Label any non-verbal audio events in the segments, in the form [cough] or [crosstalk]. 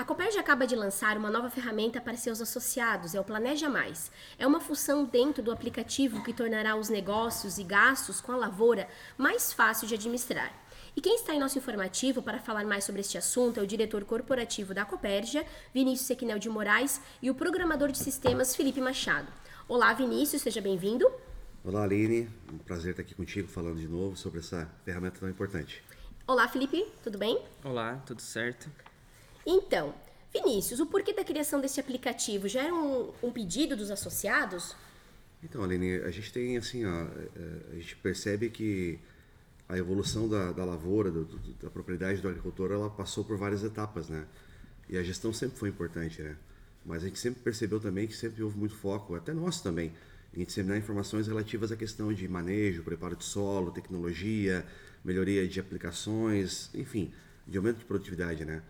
A Copérgia acaba de lançar uma nova ferramenta para seus associados, é o Planeja Mais. É uma função dentro do aplicativo que tornará os negócios e gastos com a lavoura mais fácil de administrar. E quem está em nosso informativo para falar mais sobre este assunto é o diretor corporativo da Copérgia, Vinícius Sequinel de Moraes, e o programador de sistemas, Felipe Machado. Olá, Vinícius, seja bem-vindo. Olá, Aline. Um prazer estar aqui contigo falando de novo sobre essa ferramenta tão importante. Olá, Felipe, tudo bem? Olá, tudo certo? Então, Vinícius, o porquê da criação desse aplicativo? Já era um, um pedido dos associados? Então, Aline, a gente tem assim, é, a gente percebe que a evolução da, da lavoura, do, da propriedade do agricultor, ela passou por várias etapas, né? E a gestão sempre foi importante, né? Mas a gente sempre percebeu também que sempre houve muito foco, até nós também, em disseminar informações relativas à questão de manejo, preparo de solo, tecnologia, melhoria de aplicações, enfim, de aumento de produtividade, né?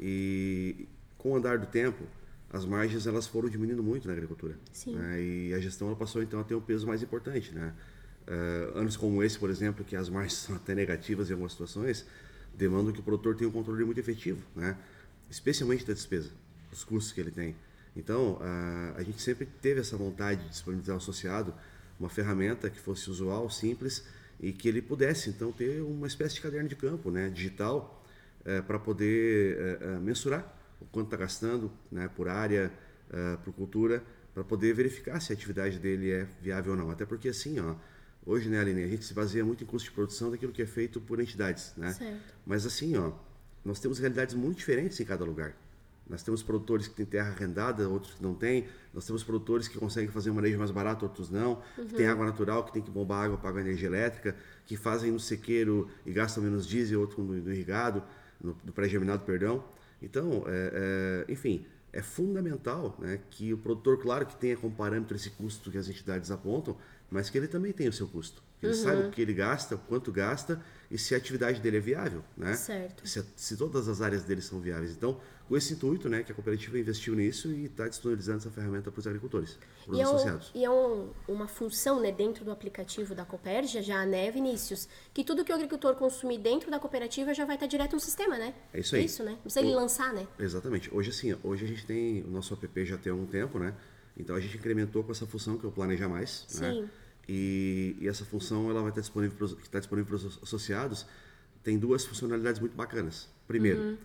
E com o andar do tempo, as margens elas foram diminuindo muito na agricultura. Né? E a gestão ela passou então a ter um peso mais importante, né? Uh, anos como esse, por exemplo, que as margens [laughs] são até negativas em algumas situações, demandam que o produtor tenha um controle muito efetivo, né? Especialmente da despesa, os custos que ele tem. Então, uh, a gente sempre teve essa vontade de disponibilizar ao associado uma ferramenta que fosse usual, simples e que ele pudesse então ter uma espécie de caderno de campo, né, digital, é, para poder é, é, mensurar o quanto está gastando né, por área, é, por cultura, para poder verificar se a atividade dele é viável ou não. Até porque assim, ó, hoje, né, Aline, a gente se baseia muito em custo de produção daquilo que é feito por entidades, né? Certo. Mas assim, ó, nós temos realidades muito diferentes em cada lugar. Nós temos produtores que têm terra arrendada, outros que não têm. Nós temos produtores que conseguem fazer um manejo mais barato, outros não. Uhum. Que tem água natural, que tem que bombar água para energia elétrica. Que fazem no sequeiro e gastam menos diesel, outro no irrigado no, no pré-germinado, perdão. Então, é, é, enfim, é fundamental né, que o produtor, claro que tenha como parâmetro esse custo que as entidades apontam, mas que ele também tenha o seu custo. Que ele uhum. saiba o que ele gasta, quanto gasta e se a atividade dele é viável, né? Certo. Se, se todas as áreas dele são viáveis. Então, com esse intuito, né, que a cooperativa investiu nisso e está disponibilizando essa ferramenta para os agricultores, para os e associados. É um, e é um, uma função né, dentro do aplicativo da Cooperja, já, né, Vinícius, que tudo que o agricultor consumir dentro da cooperativa já vai estar direto no sistema, né? É isso aí. É isso, né? Não precisa ele lançar, né? Exatamente. Hoje, assim, hoje a gente tem, o nosso app já tem algum tempo, né? Então a gente incrementou com essa função que é o Planeja Mais, né? Sim. né? E, e, essa função ela vai estar disponível que está disponível para os associados tem duas funcionalidades muito bacanas. Primeiro, uhum.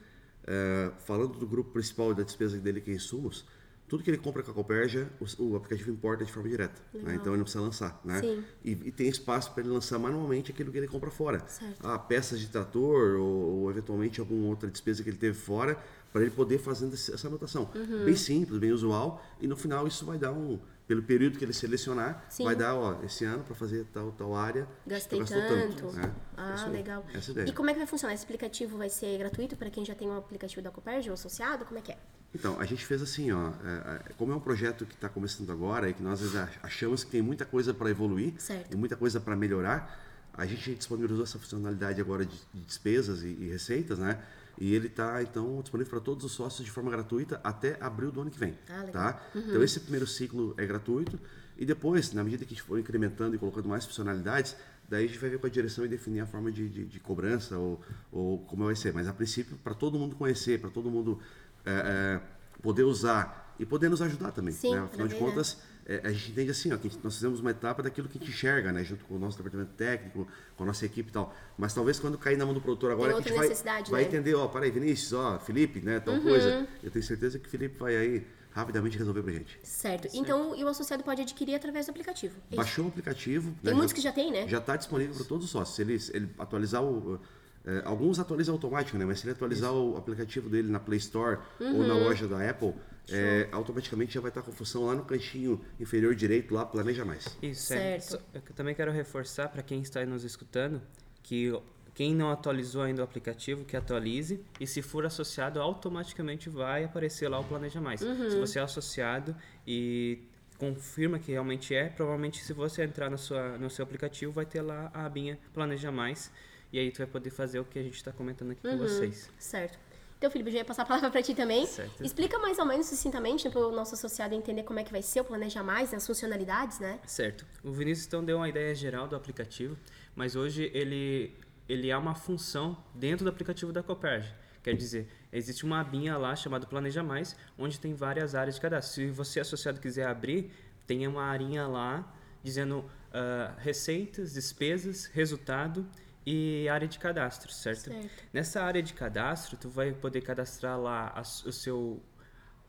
É, falando do grupo principal da despesa dele que é insumos, tudo que ele compra com a Coperja, o, o aplicativo importa de forma direta. Né? Então ele não precisa lançar. Né? E, e, tem espaço para ele lançar manualmente aquilo que ele compra fora. Certo. Ah, peças de trator ou, ou, eventualmente alguma outra despesa que ele teve fora, para ele poder fazer essa anotação. Uhum. Bem simples, bem usual. E no final isso vai dar um, pelo período que ele selecionar, Sim. vai dar, ó, esse ano para fazer tal, tal área. Gastei tanto. tanto né? Ah, legal. Essa ideia. E como é que vai funcionar? Esse aplicativo vai ser gratuito para quem já tem um aplicativo da Copérgia, um associado? Como é que é? Então, a gente fez assim, ó, é, é, como é um projeto que está começando agora e que nós achamos que tem muita coisa para evoluir certo. e muita coisa para melhorar, a gente disponibilizou essa funcionalidade agora de, de despesas e, e receitas, né? E ele está, então, disponível para todos os sócios de forma gratuita até abril do ano que vem. Ah, tá? Uhum. Então, esse primeiro ciclo é gratuito. E depois, na medida que a gente for incrementando e colocando mais funcionalidades, daí a gente vai ver com a direção e definir a forma de, de, de cobrança ou, ou como vai ser. Mas, a princípio, para todo mundo conhecer, para todo mundo é, é, poder usar e poder nos ajudar também. Sim, né? Afinal de contas, é, a gente entende assim, ó, que nós fizemos uma etapa daquilo que a gente enxerga, né, junto com o nosso departamento técnico, com a nossa equipe e tal. Mas talvez quando cair na mão do produtor agora, a gente vai, vai né? entender, ó, para aí, Vinícius, ó, Felipe, né, tal uhum. coisa. Eu tenho certeza que o Felipe vai aí rapidamente resolver pra gente. Certo. certo. Então, e o associado pode adquirir através do aplicativo. É Baixou o aplicativo. Tem né, muitos já, que já tem, né? Já está disponível para todos os sócios. Se ele, ele atualizar o é, alguns atualizam automático, né? Mas se ele atualizar Isso. o aplicativo dele na Play Store uhum. ou na uhum. loja da Apple, é, automaticamente já vai estar com função lá no cantinho inferior direito, lá Planeja Mais. Isso, é. certo. É. Eu também quero reforçar para quem está nos escutando que quem não atualizou ainda o aplicativo, que atualize. E se for associado, automaticamente vai aparecer lá o Planeja Mais. Uhum. Se você é associado e confirma que realmente é, provavelmente se você entrar na sua, no seu aplicativo, vai ter lá a abinha Planeja Mais e aí tu vai poder fazer o que a gente está comentando aqui uhum, com vocês. Certo. Então, Felipe, eu já ia passar a palavra para ti também. Certo. Explica mais ou menos sucintamente para o nosso associado entender como é que vai ser o Planeja Mais, né, as funcionalidades, né? Certo. O Vinícius então deu uma ideia geral do aplicativo, mas hoje ele ele é uma função dentro do aplicativo da Coperge. Quer dizer, existe uma abinha lá chamada Planeja Mais, onde tem várias áreas de cadastro. Se você associado quiser abrir, tem uma arinha lá dizendo uh, receitas, despesas, resultado e área de cadastro, certo? certo? Nessa área de cadastro, tu vai poder cadastrar lá a, o seu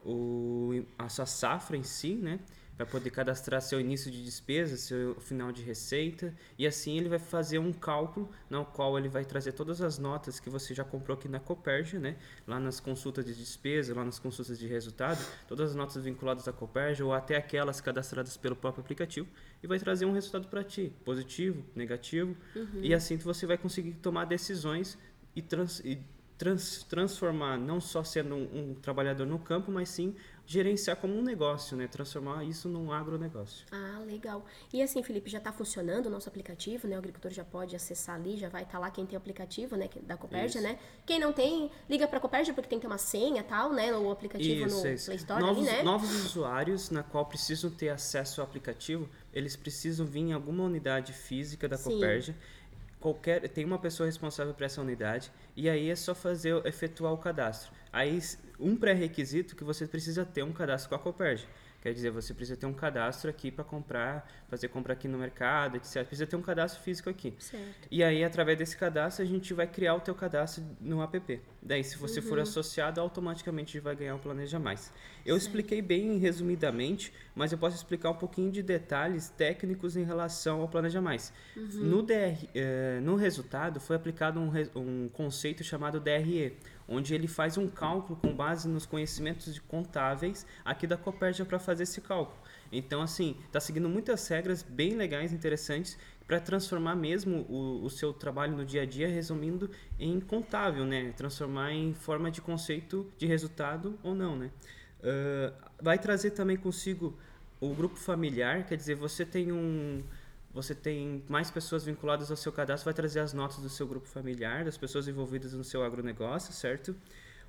o, a sua safra em si, né? Vai poder cadastrar seu início de despesa, seu final de receita, e assim ele vai fazer um cálculo no qual ele vai trazer todas as notas que você já comprou aqui na Coperge, né? Lá nas consultas de despesa, lá nas consultas de resultado, todas as notas vinculadas à Coperge ou até aquelas cadastradas pelo próprio aplicativo e vai trazer um resultado para ti, positivo, negativo, uhum. e assim você vai conseguir tomar decisões e, trans, e trans, transformar não só sendo um, um trabalhador no campo, mas sim gerenciar como um negócio, né? Transformar isso num agronegócio. Ah, legal. E assim, Felipe, já está funcionando o nosso aplicativo, né? O agricultor já pode acessar ali, já vai estar tá lá quem tem o aplicativo, né? Da Copérgia, né? Quem não tem, liga para a Copérgia porque tem que ter uma senha e tal, né? O aplicativo isso, no isso. Play Store novos, ali, né? Novos usuários na qual precisam ter acesso ao aplicativo, eles precisam vir em alguma unidade física da Copérgia qualquer tem uma pessoa responsável por essa unidade e aí é só fazer efetuar o cadastro. Aí um pré-requisito que você precisa ter um cadastro com a Coperge. Quer dizer, você precisa ter um cadastro aqui para comprar, fazer compra aqui no mercado, etc. Precisa ter um cadastro físico aqui. Certo. E aí, através desse cadastro, a gente vai criar o teu cadastro no app. Daí, se você uhum. for associado, automaticamente vai ganhar o Planeja Mais. Eu certo. expliquei bem resumidamente, mas eu posso explicar um pouquinho de detalhes técnicos em relação ao Planeja Mais. Uhum. No, DR, eh, no resultado, foi aplicado um, um conceito chamado DRE, onde ele faz um cálculo com base nos conhecimentos contábeis aqui da Copérgia para fazer esse cálculo. Então, assim, está seguindo muitas regras bem legais, interessantes, para transformar mesmo o, o, seu trabalho no dia a dia, resumindo em contável, né? Transformar em forma de conceito de resultado ou não, né? Uh, vai trazer também consigo o grupo familiar, quer dizer, você tem um você tem mais pessoas vinculadas ao seu cadastro, vai trazer as notas do seu grupo familiar, das pessoas envolvidas no seu agronegócio, certo?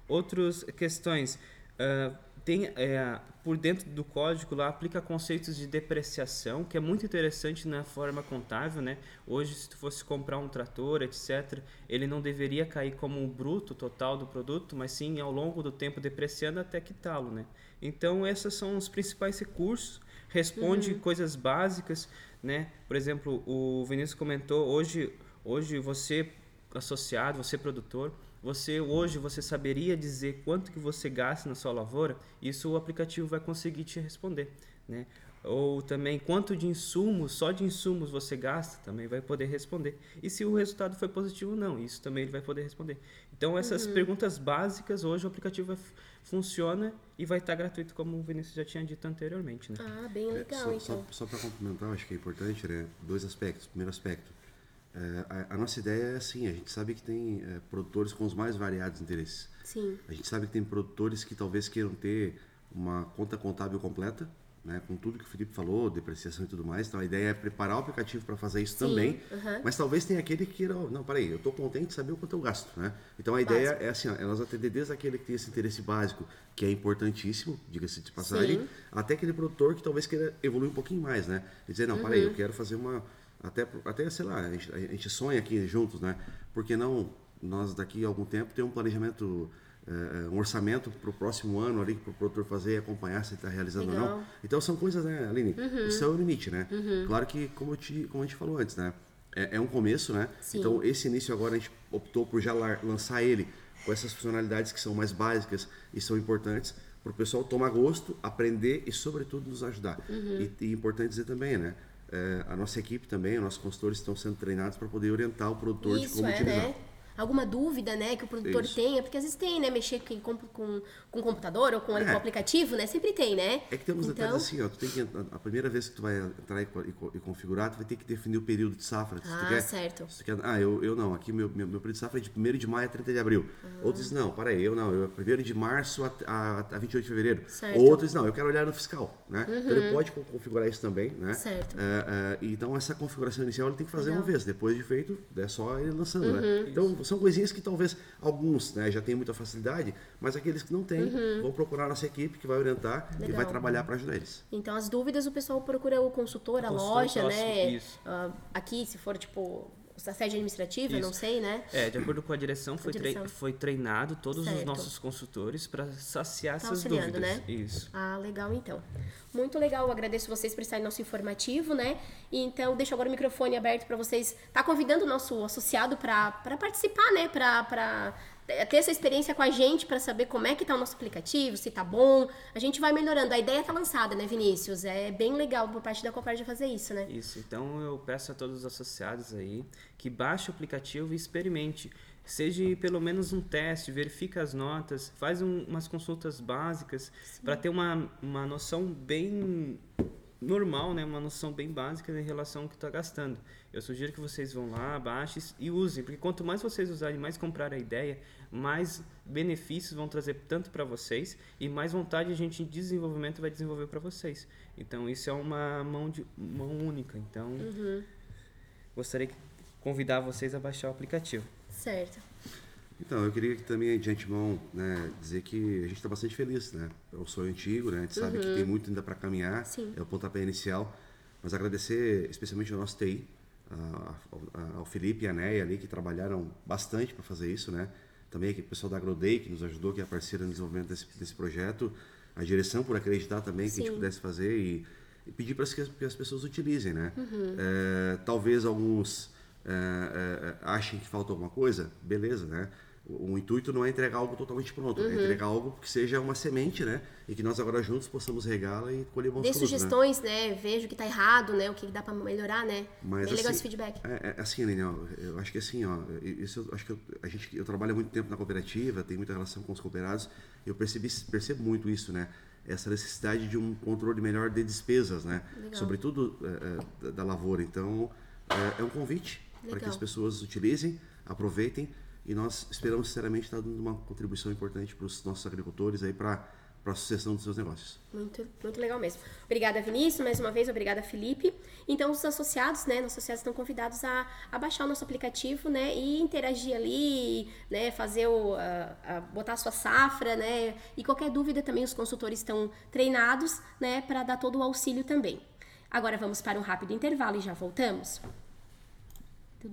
Outras questões, uh, tem é, por dentro do código lá aplica conceitos de depreciação, que é muito interessante na forma contábil, né? Hoje, se tu fosse comprar um trator, etc., ele não deveria cair como um bruto total do produto, mas sim ao longo do tempo depreciando até quitá-lo, né? Então, esses são os principais recursos. Responde uhum. coisas básicas, né? Por exemplo, o Vinícius comentou hoje, hoje você associado, você produtor, você hoje você saberia dizer quanto que você gasta na sua lavoura? Isso o aplicativo vai conseguir te responder, né? Ou também quanto de insumos, só de insumos você gasta, também vai poder responder. E se o resultado foi positivo ou não, isso também ele vai poder responder. Então essas uhum. perguntas básicas hoje o aplicativo vai, funciona e vai estar gratuito como o Vinícius já tinha dito anteriormente, né? Ah, bem legal é, só, então. Só, só para complementar, acho que é importante, né? Dois aspectos. Primeiro aspecto, é, a, a, nossa ideia é assim, a gente sabe que tem é, produtores com os mais variados interesses. Sim. A gente sabe que tem produtores que talvez queiram ter uma conta contábil completa, né, com tudo que o Felipe falou, depreciação e tudo mais. Então a ideia é preparar o aplicativo para fazer isso Sim, também. Uhum. Mas talvez tenha aquele que queira, não, peraí, eu estou contente de saber o quanto eu gasto, né? Então a ideia é assim, ó, nós atender desde aquele que tem esse interesse básico, que é importantíssimo, diga-se de passagem, Sim. até aquele produtor que talvez queira evoluir um pouquinho mais, né? E dizer, não, uhum. peraí, eu quero fazer uma até, até sei lá, a gente, a gente sonha aqui juntos, né? Porque não nós daqui a algum tempo ter um planejamento, é, um orçamento para o próximo ano ali para o produtor fazer e acompanhar se está realizando Legal. ou não. Então são coisas, né, Aline? Uhum. O céu é o limite, né? Uhum. Claro que, como, te, como a gente falou antes, né? É, é um começo, né? Sim. Então esse início agora a gente optou por já lançar ele com essas funcionalidades que são mais básicas e são importantes para o pessoal tomar gosto, aprender e, sobretudo, nos ajudar. Uhum. E, e importante dizer também, né? É, a nossa equipe também, os nossos consultores estão sendo treinados para poder orientar o produtor Isso, de como é, utilizar. Né? Alguma dúvida, né, que o produtor Isso. tenha, porque às vezes tem, né, mexer com, com, com o computador ou com, é. com o aplicativo, né, sempre tem, né? É que temos então... detalhes assim, ó, tu tem que, a primeira vez que tu vai entrar e, e, e configurar, tu vai ter que definir o período de safra. Se ah, quer, certo. Se quer, ah, eu, eu não, aqui meu, meu, meu período de safra é de 1 de maio a 30 de abril. Ah. Outros dizem, não, para aí, eu não, eu é 1 de março a, a, a 28 de fevereiro. Certo. Outros não, eu quero olhar no fiscal, né? Uhum. Então ele pode configurar isso também, né? Certo. É, é, então essa configuração inicial ele tem que fazer Legal. uma vez, depois de feito, é só ele lançando, né? uhum. né? Então são coisinhas que talvez alguns né, já têm muita facilidade, mas aqueles que não têm uhum. vão procurar a nossa equipe que vai orientar Legal. e vai trabalhar para ajudar eles. Então, as dúvidas o pessoal procura o consultor, a loja, né? Uh, aqui, se for tipo a sede administrativa, Isso. não sei, né? É, de acordo com a direção, foi, trei- direção. foi treinado todos Certo. os nossos consultores para saciar Tá essas dúvidas. né? Isso. Ah, legal então. Muito legal, eu agradeço vocês por estarem no nosso informativo, né? E então, deixo agora o microfone aberto para vocês. Tá convidando o nosso associado para participar, né? Para ter essa experiência com a gente, para saber como é que tá o nosso aplicativo, se tá bom. A gente vai melhorando. A ideia tá lançada, né, Vinícius? É bem legal por parte da Copérdia fazer isso, né? Isso, então eu peço a todos os associados aí que baixe o aplicativo e experimente. Seja pelo menos um teste, verifica as notas, faz um- umas consultas básicas para ter uma, uma noção bem normal, né? uma noção bem básica em relação ao que está gastando. Eu sugiro que vocês vão lá, baixem e usem, porque quanto mais vocês usarem, mais comprar a ideia, mais benefícios vão trazer tanto para vocês e mais vontade a gente em desenvolvimento vai desenvolver para vocês. Então isso é uma mão de mão única. Então gostaria de convidar vocês a baixar o aplicativo. Certo. Então, eu queria que também, de antemão, né, dizer que a gente está bastante feliz, né? É um sonho antigo, né? A gente sabe que tem muito ainda para caminhar, Sim. é o pontapé inicial. Mas agradecer especialmente ao nosso TI, ao Felipe e a Neia ali, que trabalharam bastante para fazer isso, né? Também aqui o pessoal da AgroDay, que nos ajudou, que é a parceira no desenvolvimento desse, desse projeto. A direção por acreditar também que a Sim. gente pudesse fazer e, e pedir para que, as- que as pessoas utilizem, né? Uhum. É, talvez alguns é, é, é, achem que falta alguma coisa, beleza, né? O, o intuito não é entregar algo totalmente pronto, Uhum. é entregar algo que seja uma semente, né? E que nós agora juntos possamos regá-la e colher bons Dê frutos, né? sugestões, né? Vejo o que tá errado, né? O que dá para melhorar, né? Mas, legal assim, esse feedback. É, é, assim, Daniel, eu acho que assim, ó, isso eu acho que eu, a gente, eu trabalho muito tempo na cooperativa, tenho muita relação com os cooperados, eu percebi, percebo muito isso, né? Essa necessidade de um controle melhor de despesas, né? Legal. Sobretudo é, é, da, da lavoura. Então, é, é um convite para que as pessoas utilizem, aproveitem, e nós esperamos sinceramente estar dando uma contribuição importante para os nossos agricultores aí para a sucessão dos seus negócios. Muito, muito legal mesmo. Obrigada, Vinícius, mais uma vez, obrigada, Felipe. Então, os associados, né, nossos associados estão convidados a, a baixar o nosso aplicativo, né, e interagir ali, né, fazer o, a, a- botar a sua safra, né, e qualquer dúvida também os consultores estão treinados, né, para dar todo o auxílio também. Agora vamos para um rápido intervalo e já voltamos.